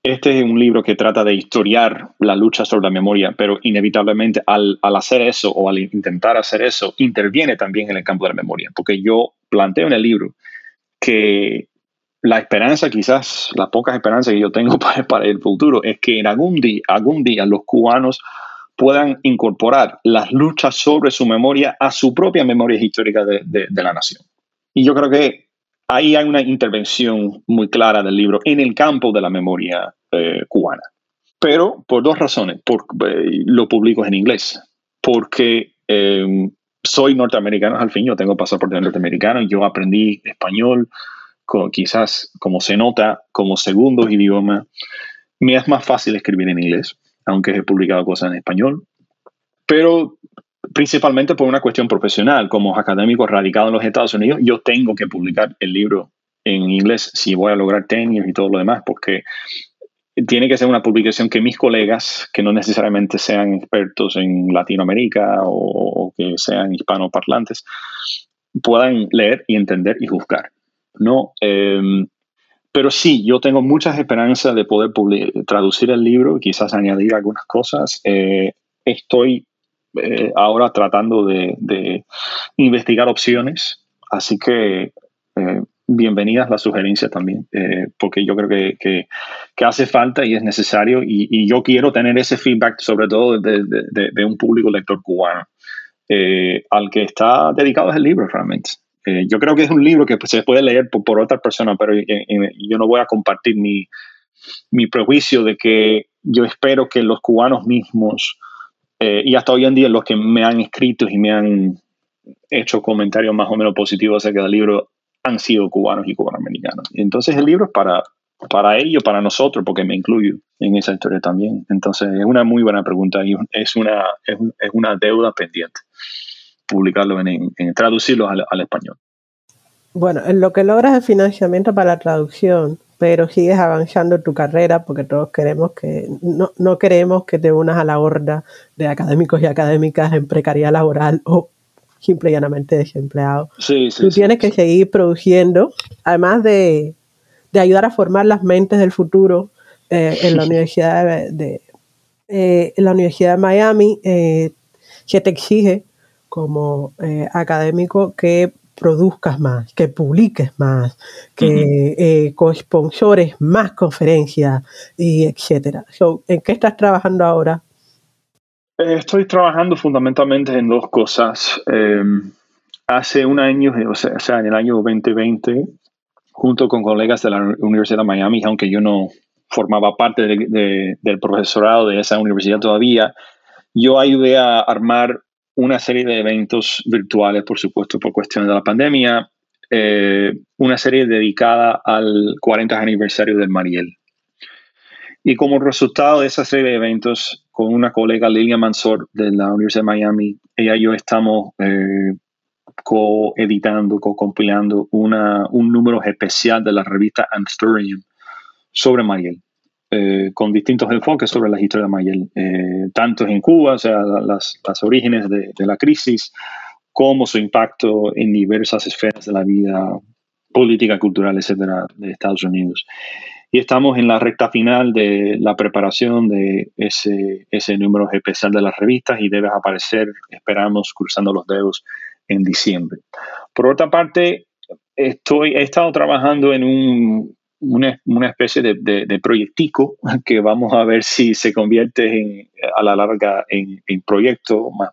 este es un libro que trata de historiar la lucha sobre la memoria, pero inevitablemente al, hacer eso o al intentar hacer eso, interviene también en el campo de la memoria, porque yo planteo en el libro que la esperanza, quizás la poca esperanza que yo tengo para, para el futuro, es que en algún día, algún día los cubanos puedan incorporar las luchas sobre su memoria a su propia memoria histórica de, la nación. Y yo creo que ahí hay una intervención muy clara del libro en el campo de la memoria eh, cubana. Pero por dos razones. Por, eh, lo publico en inglés. Porque em, soy norteamericano al fin, yo tengo pasaporte norteamericano, yo aprendí español, quizás como se nota, como segundo idioma. Me es más fácil escribir en inglés, aunque he publicado cosas en español. Pero principalmente por una cuestión profesional. Como académico radicado en los Estados Unidos, yo tengo que publicar el libro en inglés si voy a lograr tenure y todo lo demás, porque tiene que ser una publicación que mis colegas, que no necesariamente sean expertos en Latinoamérica o, que sean hispanoparlantes, puedan leer y entender y juzgar. ¿no? Em, pero sí, yo tengo muchas esperanzas de poder traducir el libro, quizás añadir algunas cosas. Eh, estoy eh, ahora tratando de, investigar opciones. Así que eh, bienvenidas las sugerencias también, porque yo creo que, hace falta y es necesario y, yo quiero tener ese feedback sobre todo de, un público lector cubano al que está dedicado el libro realmente. Yo creo que es un libro que se puede leer por, otra persona, pero yo no voy a compartir mi, mi prejuicio de que yo espero que los cubanos mismos eh, y hasta hoy en día los que me han escrito y me han hecho comentarios más o menos positivos acerca del libro han sido cubanos y cubanoamericanos. Entonces el libro es para, para ellos, para nosotros, porque me incluyo en esa historia también. Entonces es una muy buena pregunta y es una, es, una deuda pendiente publicarlo, en, traducirlo al, al español. Bueno, en lo que logras el financiamiento para la traducción, pero sigues avanzando en tu carrera porque todos queremos que, no, no queremos que te unas a la horda de académicos y académicas en precariedad laboral o simple y llanamente desempleados. Sí, sí, Tú tienes que seguir produciendo, además de, de, ayudar a formar las mentes del futuro eh, en la Universidad de, eh, en la Universidad de Miami, eh, se te exige como académico que produzcas más, que publiques más, que eh, co-sponsores más conferencias y etcétera. ¿En qué estás trabajando ahora? Eh, estoy trabajando fundamentalmente en dos cosas. Em, hace un año, o sea, en el año 2020, junto con colegas de la Universidad de Miami, aunque yo no formaba parte del profesorado de esa universidad todavía, yo ayudé a armar una serie de eventos virtuales, por supuesto, por cuestiones de la pandemia, eh, una serie dedicada al 40 aniversario del Mariel. Y como resultado de esa serie de eventos, con una colega Lilia Mansor de la Universidad de Miami, ella y yo estamos eh, coeditando, co-compilando un número especial de la revista Anthurium sobre Mariel. Eh, con distintos enfoques sobre la historia de Mayel, eh, tanto en Cuba, o sea, las, las orígenes de, de, la crisis, como su impacto en diversas esferas de la vida política, cultural, etcétera, de Estados Unidos. y estamos en la recta final de la preparación de ese, ese número especial de las revistas y debe aparecer, esperamos, cruzando los dedos, en diciembre. Por otra parte, estoy, he estado trabajando en un, una, especie de, de, proyectico que vamos a ver si se convierte en, a la larga en, en proyecto, más,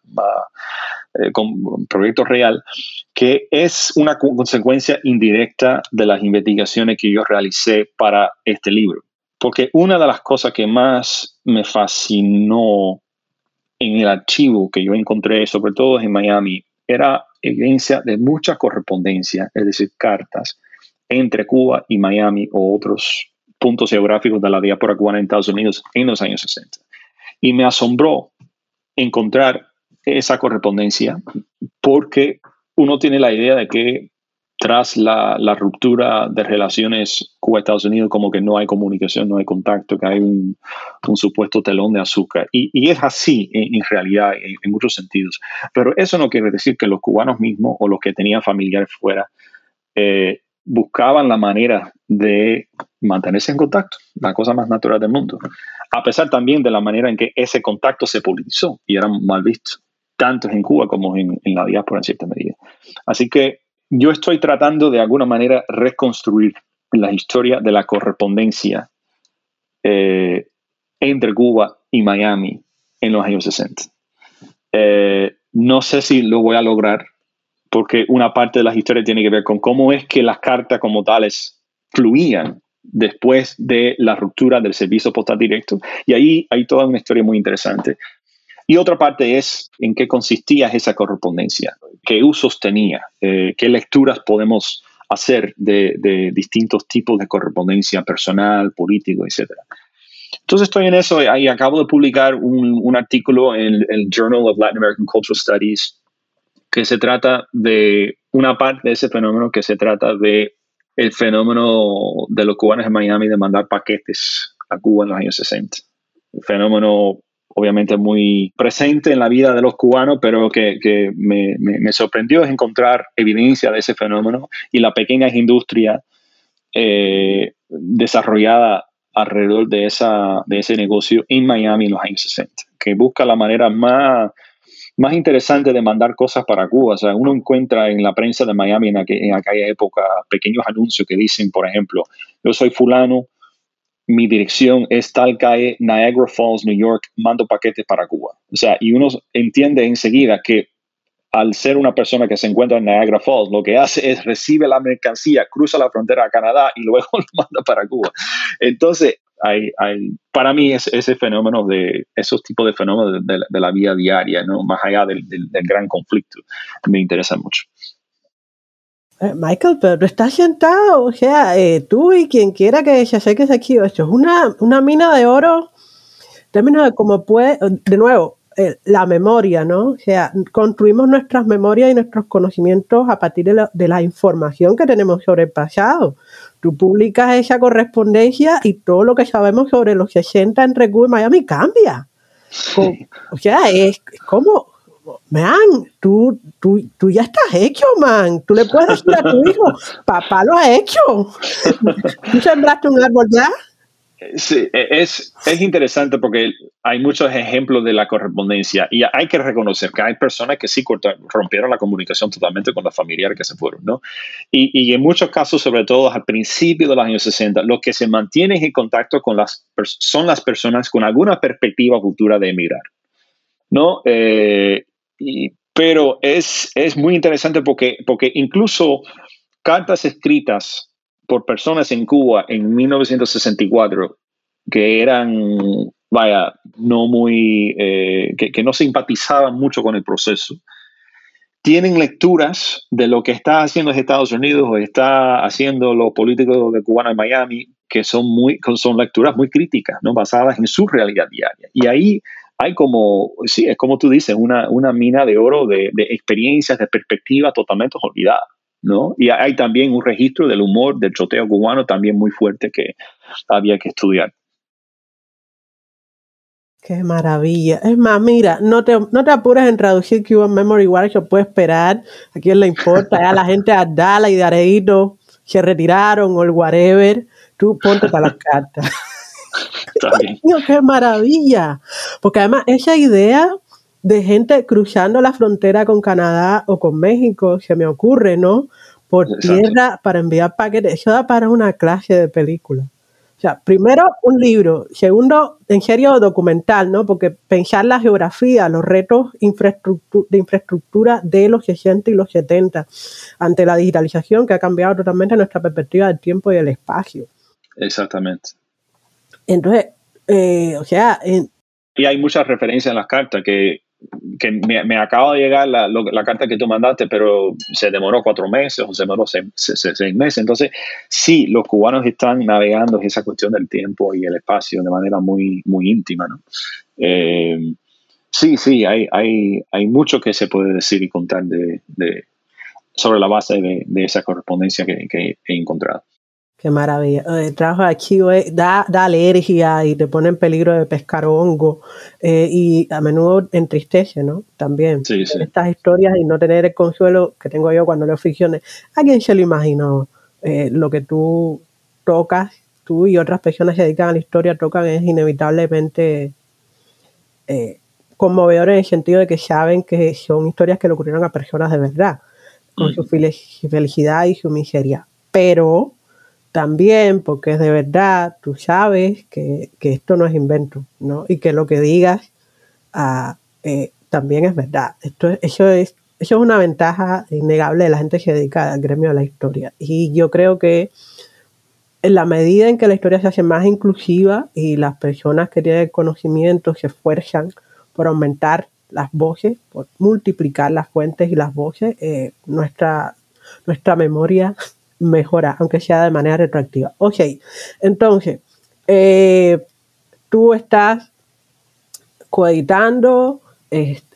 eh, proyecto real, que es una consecuencia indirecta de las investigaciones que yo realicé para este libro. Porque una de las cosas que más me fascinó en el archivo que yo encontré, sobre todo en Miami, era evidencia de mucha correspondencia, es decir, cartas entre Cuba y Miami o otros puntos geográficos de la diáspora cubana en Estados Unidos en los años 60. Y me asombró encontrar esa correspondencia porque uno tiene la idea de que tras la, ruptura de relaciones Cuba-Estados Unidos, como que no hay comunicación, no hay contacto, que hay un, supuesto telón de azúcar. Y, es así en, realidad, en, muchos sentidos. Pero eso no quiere decir que los cubanos mismos o los que tenían familiares fuera eh, buscaban la manera de mantenerse en contacto, la cosa más natural del mundo, a pesar también de la manera en que ese contacto se politizó y era mal visto, tanto en Cuba como en, la diáspora en cierta medida. Así que yo estoy tratando de alguna manera reconstruir la historia de la correspondencia eh, entre Cuba y Miami en los años 60. Eh, no sé si lo voy a lograr, porque una parte de la historia tiene que ver con cómo es que las cartas como tales fluían después de la ruptura del servicio postal directo. Y ahí hay toda una historia muy interesante. Y otra parte es en qué consistía esa correspondencia, qué usos tenía, eh, qué lecturas podemos hacer de, distintos tipos de correspondencia personal, político, etc. Entonces estoy en eso y acabo de publicar un artículo en el Journal of Latin American Cultural Studies que se trata de una parte de ese fenómeno que se trata de el fenómeno de los cubanos en Miami de mandar paquetes a Cuba en los años 60. Un fenómeno obviamente muy presente en la vida de los cubanos, pero que, me, sorprendió es encontrar evidencia de ese fenómeno y la pequeña industria eh, desarrollada alrededor de, esa, de ese negocio en Miami en los años 60, que busca la manera más más interesante de mandar cosas para Cuba. O sea, uno encuentra en la prensa de Miami en, aquella época pequeños anuncios que dicen, por ejemplo, yo soy fulano, mi dirección es tal calle, Niagara Falls, New York, mando paquetes para Cuba. O sea, y uno entiende enseguida que al ser una persona que se encuentra en Niagara Falls, lo que hace es recibe la mercancía, cruza la frontera a Canadá y luego lo manda para Cuba. Entonces, hay, para mí es ese fenómeno de esos tipos de fenómenos de, la vida diaria, ¿no? más allá del, gran conflicto, me interesa mucho. Eh, Michael, pero estás sentado, o sea, eh, tú y quien quiera que se acerque aquí, esto es una, una mina de oro, términos de cómo puede, de nuevo, eh, la memoria, ¿no? O sea, construimos nuestras memorias y nuestros conocimientos a partir de la, de la información que tenemos sobre el pasado. Tú publicas esa correspondencia y todo lo que sabemos sobre los 60 entre Cuba y Miami cambia. o sea, es como, man, tú, tú, tú ya estás hecho, man. Tú le puedes decir a tu hijo, papá lo ha hecho. ¿Tú sembraste un árbol ya? Sí, e, es, es interesante porque hay muchos ejemplos de la correspondencia y hay que reconocer que hay personas que sí rompieron la comunicación totalmente con los familiares que se fueron, ¿no? Y, y, en muchos casos, sobre todo al principio de los años 60, los que se mantienen en contacto con las son las personas con alguna perspectiva futura de emigrar, ¿no? Eh, pero es, es muy interesante porque, porque incluso cartas escritas por personas en Cuba en 1964 que eran, vaya, no muy, eh, que, no simpatizaban mucho con el proceso, tienen lecturas de lo que está haciendo Estados Unidos o está haciendo los políticos de Cubana en Miami, que son, muy, son lecturas muy críticas, ¿no? basadas en su realidad diaria. Y ahí hay como, sí, es como tú dices, una, una mina de oro de, de experiencias, de perspectivas totalmente olvidadas. ¿No? Y hay también un registro del humor del choteo cubano también muy fuerte que había que estudiar. Qué maravilla. Es más, mira, no te, no te apures en traducir Cuban Memory Workshop, puede esperar. A quién le importa, ya la gente de Adala y de Areito se retiraron o el whatever. tú ponte para las cartas. ¡Qué maravilla! Porque además esa idea de gente cruzando la frontera con Canadá o con México, se me ocurre, ¿no? Por tierra para enviar paquetes, eso da para una clase de película. O sea, primero un libro, segundo, en serio, documental, ¿no? Porque pensar la geografía, los retos de infraestructura de los 60 y los 70 ante la digitalización que ha cambiado totalmente nuestra perspectiva del tiempo y del espacio. Exactamente. Entonces, eh, o sea... y hay muchas referencias en las cartas que, que me, acaba de llegar la, carta que tú mandaste, pero se demoró cuatro meses o se demoró seis, meses. Entonces, sí, los cubanos están navegando esa cuestión del tiempo y el espacio de manera muy, muy íntima. ¿no? Eh, sí, sí, hay, hay, hay mucho que se puede decir y contar de, sobre la base de, de esa correspondencia que he encontrado. Qué maravilla. El trabajo de archivo da, da, alergia y te pone en peligro de pescar hongo eh, y a menudo entristece, ¿no? También. Sí, sí. Estas historias y no tener el consuelo que tengo yo cuando leo ficciones. ¿A quién se lo imaginó? Eh, lo que tú tocas, tú y otras personas que se dedican a la historia tocan es inevitablemente eh, conmovedor en el sentido de que saben que son historias que le ocurrieron a personas de verdad, con mm. su felicidad y su miseria. Pero también porque es de verdad, tú sabes que, esto no es invento, ¿no? Y que lo que digas ah, eh, también es verdad. Esto, eso, es, eso es una ventaja innegable de la gente que se dedica al gremio de la historia. Y yo creo que en la medida en que la historia se hace más inclusiva y las personas que tienen conocimiento se esfuerzan por aumentar las voces, por multiplicar las fuentes y las voces, eh, nuestra, nuestra memoria mejora, aunque sea de manera retroactiva. Ok, entonces, eh, tú estás coeditando,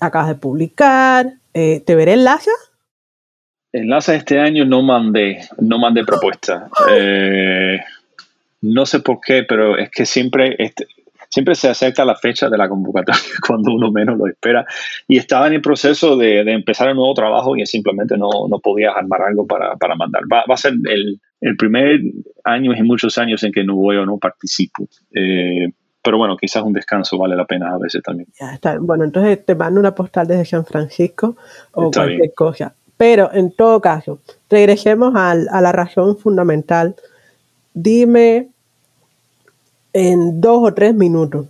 acabas de publicar, eh, ¿te veré en LASA? En LASA este año no mandé, no mandé propuesta. Eh, no sé por qué, pero es que siempre, este, siempre se acerca la fecha de la convocatoria cuando uno menos lo espera. Y estaba en el proceso de, empezar el nuevo trabajo y simplemente no, no podía armar algo para, para mandar. Va, va, a ser el, el, primer año en muchos años en que no voy o no participo. Eh, pero bueno, quizás un descanso vale la pena a veces también. Ya está. Bueno, entonces te mando una postal desde San Francisco o cualquier cosa. Pero en todo caso, regresemos a la razón fundamental. Dime en dos o tres minutos.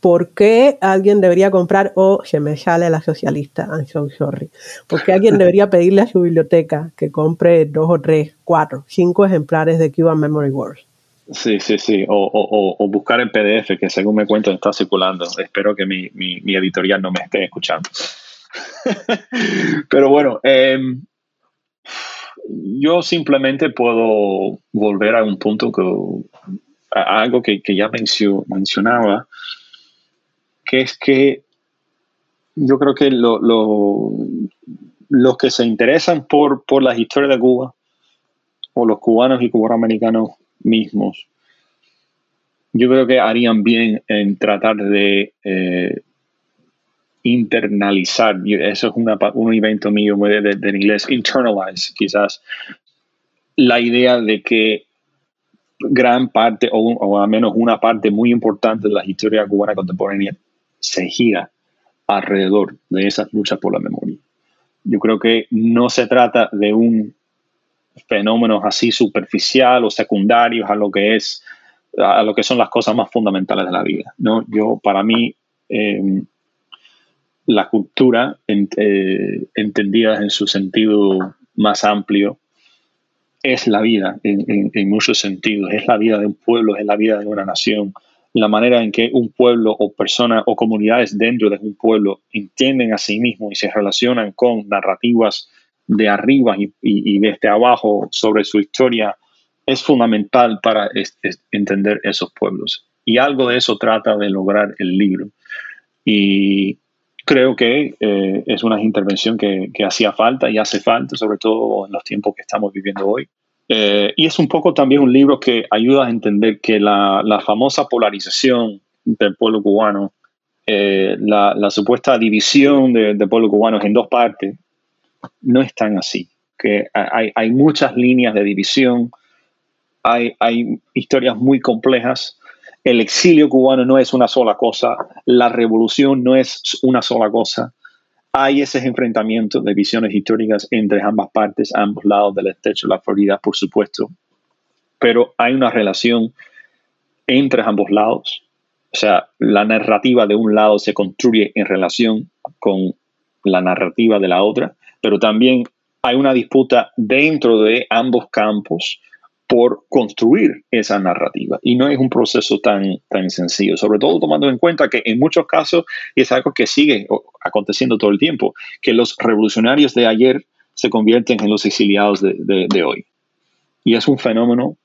¿Por qué alguien debería comprar o se me sale la socialista? I'm so sorry. ¿Por qué alguien debería pedirle a su biblioteca que compre dos o tres, cuatro, cinco ejemplares de Cuban Memory Wars? Sí, sí, sí. O, buscar el PDF que según me cuento está circulando. Espero que mi, mi, editorial no me esté escuchando. Pero bueno, em, yo simplemente puedo volver a un punto que algo que, ya mencionaba, que es que yo creo que lo, los que se interesan por, por la historia de Cuba, o los cubanos y cubanoamericanos mismos, yo creo que harían bien en tratar de eh, internalizar, eso es un evento mío de, de, en inglés, internalize quizás, la idea de que gran parte, o, o, al menos una parte muy importante de la historia cubana contemporánea, se gira alrededor de esas luchas por la memoria. Yo creo que no se trata de un fenómeno así superficial o secundario a lo que es a lo que son las cosas más fundamentales de la vida. ¿no? Yo, para mí, em, la cultura, eh, entendida en su sentido más amplio, es la vida en, muchos sentidos, es la vida de un pueblo, es la vida de una nación, la manera en que un pueblo o personas o comunidades dentro de un pueblo entienden a sí mismos y se relacionan con narrativas de arriba y, desde abajo sobre su historia es fundamental para entender esos pueblos. Y algo de eso trata de lograr el libro. Y creo que eh, es una intervención que, hacía falta y hace falta, sobre todo en los tiempos que estamos viviendo hoy. Eh, y es un poco también un libro que ayuda a entender que la, famosa polarización del pueblo cubano, eh, la, supuesta división del de pueblo cubano en dos partes, no es tan así. Que hay, hay muchas líneas de división hay, hay historias muy complejas. El exilio cubano no es una sola cosa, la revolución no es una sola cosa. Hay ese enfrentamiento de visiones históricas entre ambas partes, ambos lados del estrecho de la Florida, por supuesto, pero hay una relación entre ambos lados. O sea, la narrativa de un lado se construye en relación con la narrativa de la otra, pero también hay una disputa dentro de ambos campos por construir esa narrativa. Y no es un proceso tan, tan sencillo, sobre todo tomando en cuenta que en muchos casos, es algo que sigue aconteciendo todo el tiempo, que los revolucionarios de ayer se convierten en los exiliados de, de hoy. Y es un fenómeno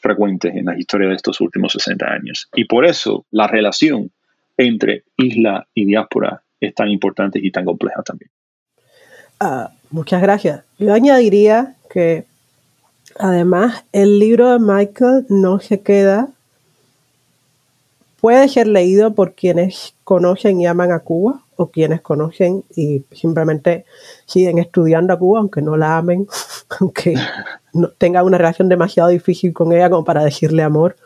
frecuente en la historia de estos últimos 60 años. Y por eso la relación entre isla y diáspora es tan importante y tan compleja también. Ah, muchas gracias. Yo añadiría que además el libro de Michael no se queda, puede ser leído por quienes conocen y aman a Cuba o quienes conocen y simplemente siguen estudiando a Cuba, aunque no la amen, aunque no tengan una relación demasiado difícil con ella como para decirle amor.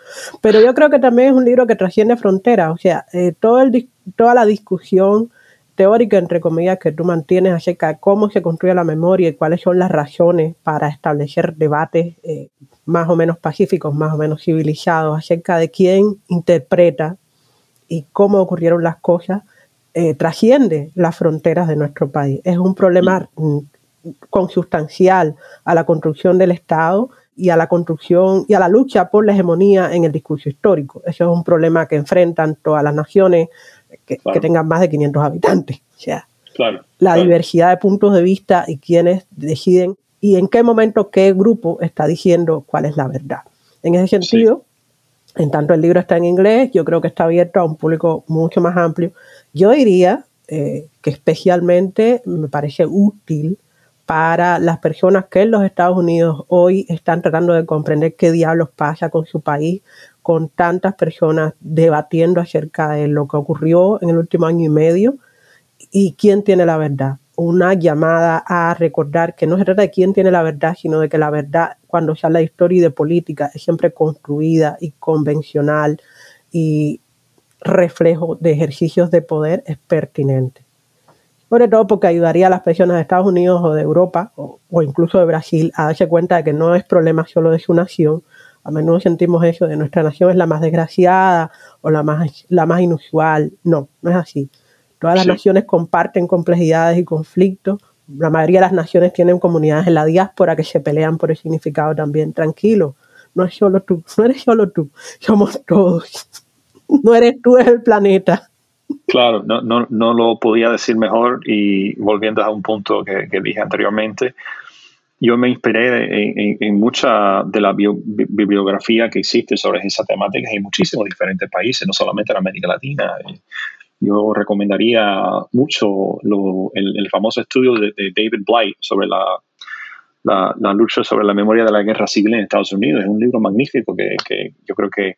Pero yo creo que también es un libro que trasciende fronteras, o sea, eh, todo el, toda la discusión teórica, entre comillas, que tú mantienes acerca de cómo se construye la memoria y cuáles son las razones para establecer debates eh, más o menos pacíficos, más o menos civilizados, acerca de quién interpreta y cómo ocurrieron las cosas, eh, trasciende las fronteras de nuestro país. Es un problema consustancial a la construcción del Estado y a la construcción y a la lucha por la hegemonía en el discurso histórico. Eso es un problema que enfrentan todas las naciones, que, tengan más de 500 habitantes. O sea, la diversidad de puntos de vista y quienes deciden y en qué momento qué grupo está diciendo cuál es la verdad. En ese sentido, en tanto el libro está en inglés, yo creo que está abierto a un público mucho más amplio. Yo diría eh, que especialmente me parece útil para las personas que en los Estados Unidos hoy están tratando de comprender qué diablos pasa con su país, con tantas personas debatiendo acerca de lo que ocurrió en el último año y medio y quién tiene la verdad. Una llamada a recordar que no se trata de quién tiene la verdad, sino de que la verdad, cuando se habla de historia y de política, es siempre construida y convencional y reflejo de ejercicios de poder, es pertinente. Sobre todo porque ayudaría a las personas de Estados Unidos o de Europa o, o incluso de Brasil a darse cuenta de que no es problema solo de su nación, a menudo sentimos eso de nuestra nación es la más desgraciada o la más, la más inusual. No, no es así. Todas las naciones comparten complejidades y conflictos. La mayoría de las naciones tienen comunidades en la diáspora que se pelean por el significado también. Tranquilo, no es solo tú, no eres solo tú, somos todos. No eres tú, es el planeta. Claro, no, no, no lo podía decir mejor y volviendo a un punto que, que dije anteriormente, yo me inspiré en, mucha de la bibliografía que existe sobre esa temática en muchísimos diferentes países, no solamente en América Latina. Yo recomendaría mucho el, famoso estudio de, David Blight sobre la, lucha sobre la memoria de la guerra civil en Estados Unidos. Es un libro magnífico que, que yo creo que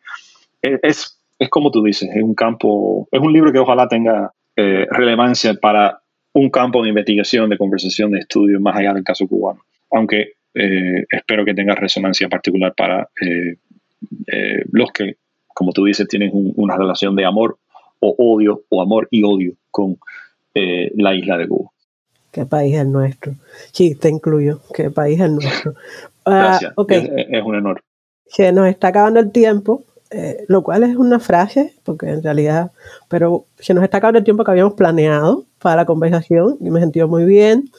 es, es, como tú dices, es un campo, es un libro que ojalá tenga eh, relevancia para un campo de investigación, de conversación, de estudio más allá del caso cubano aunque eh, espero que tenga resonancia particular para eh, eh, los que, como tú dices, tienen una relación de amor o odio, o amor y odio con la isla de Cuba. ¿Qué país es nuestro? Sí, te incluyo. ¿Qué país es nuestro? Ah, Gracias. Es, un honor. Se nos está acabando el tiempo, lo cual es una frase, porque en realidad, pero se nos está acabando el tiempo que habíamos planeado para la conversación y me he sentido muy bien.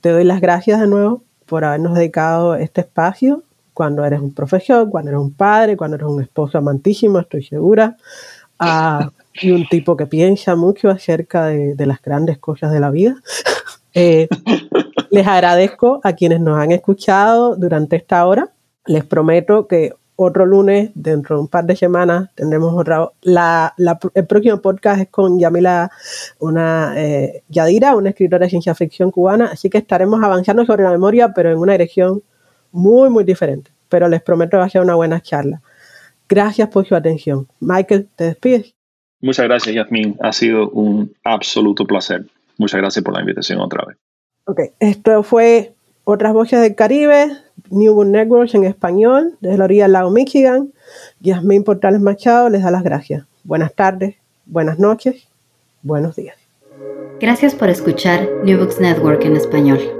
Te doy las gracias de nuevo por habernos dedicado este espacio cuando eres un profesor, cuando eres un padre, cuando eres un esposo amantísimo, estoy segura, y un tipo que piensa mucho acerca de, las grandes cosas de la vida. Eh, les agradezco a quienes nos han escuchado durante esta hora. Les prometo que otro lunes, dentro de un par de semanas, tendremos otra. La, el próximo podcast es con Yamila, una eh, Yadira, una escritora de ciencia ficción cubana. Así que estaremos avanzando sobre la memoria, pero en una dirección muy, muy diferente. Pero les prometo que va a ser una buena charla. Gracias por su atención. Michael, ¿te despides? Muchas gracias, Yasmin. Ha sido un absoluto placer. Muchas gracias por la invitación otra vez. Ok, esto fue Otras Voces del Caribe New Book Network en español, desde la orilla del lago Michigan. Yasmín Portales Machado les da las gracias. Buenas tardes, buenas noches, buenos días. Gracias por escuchar New Books Network en español.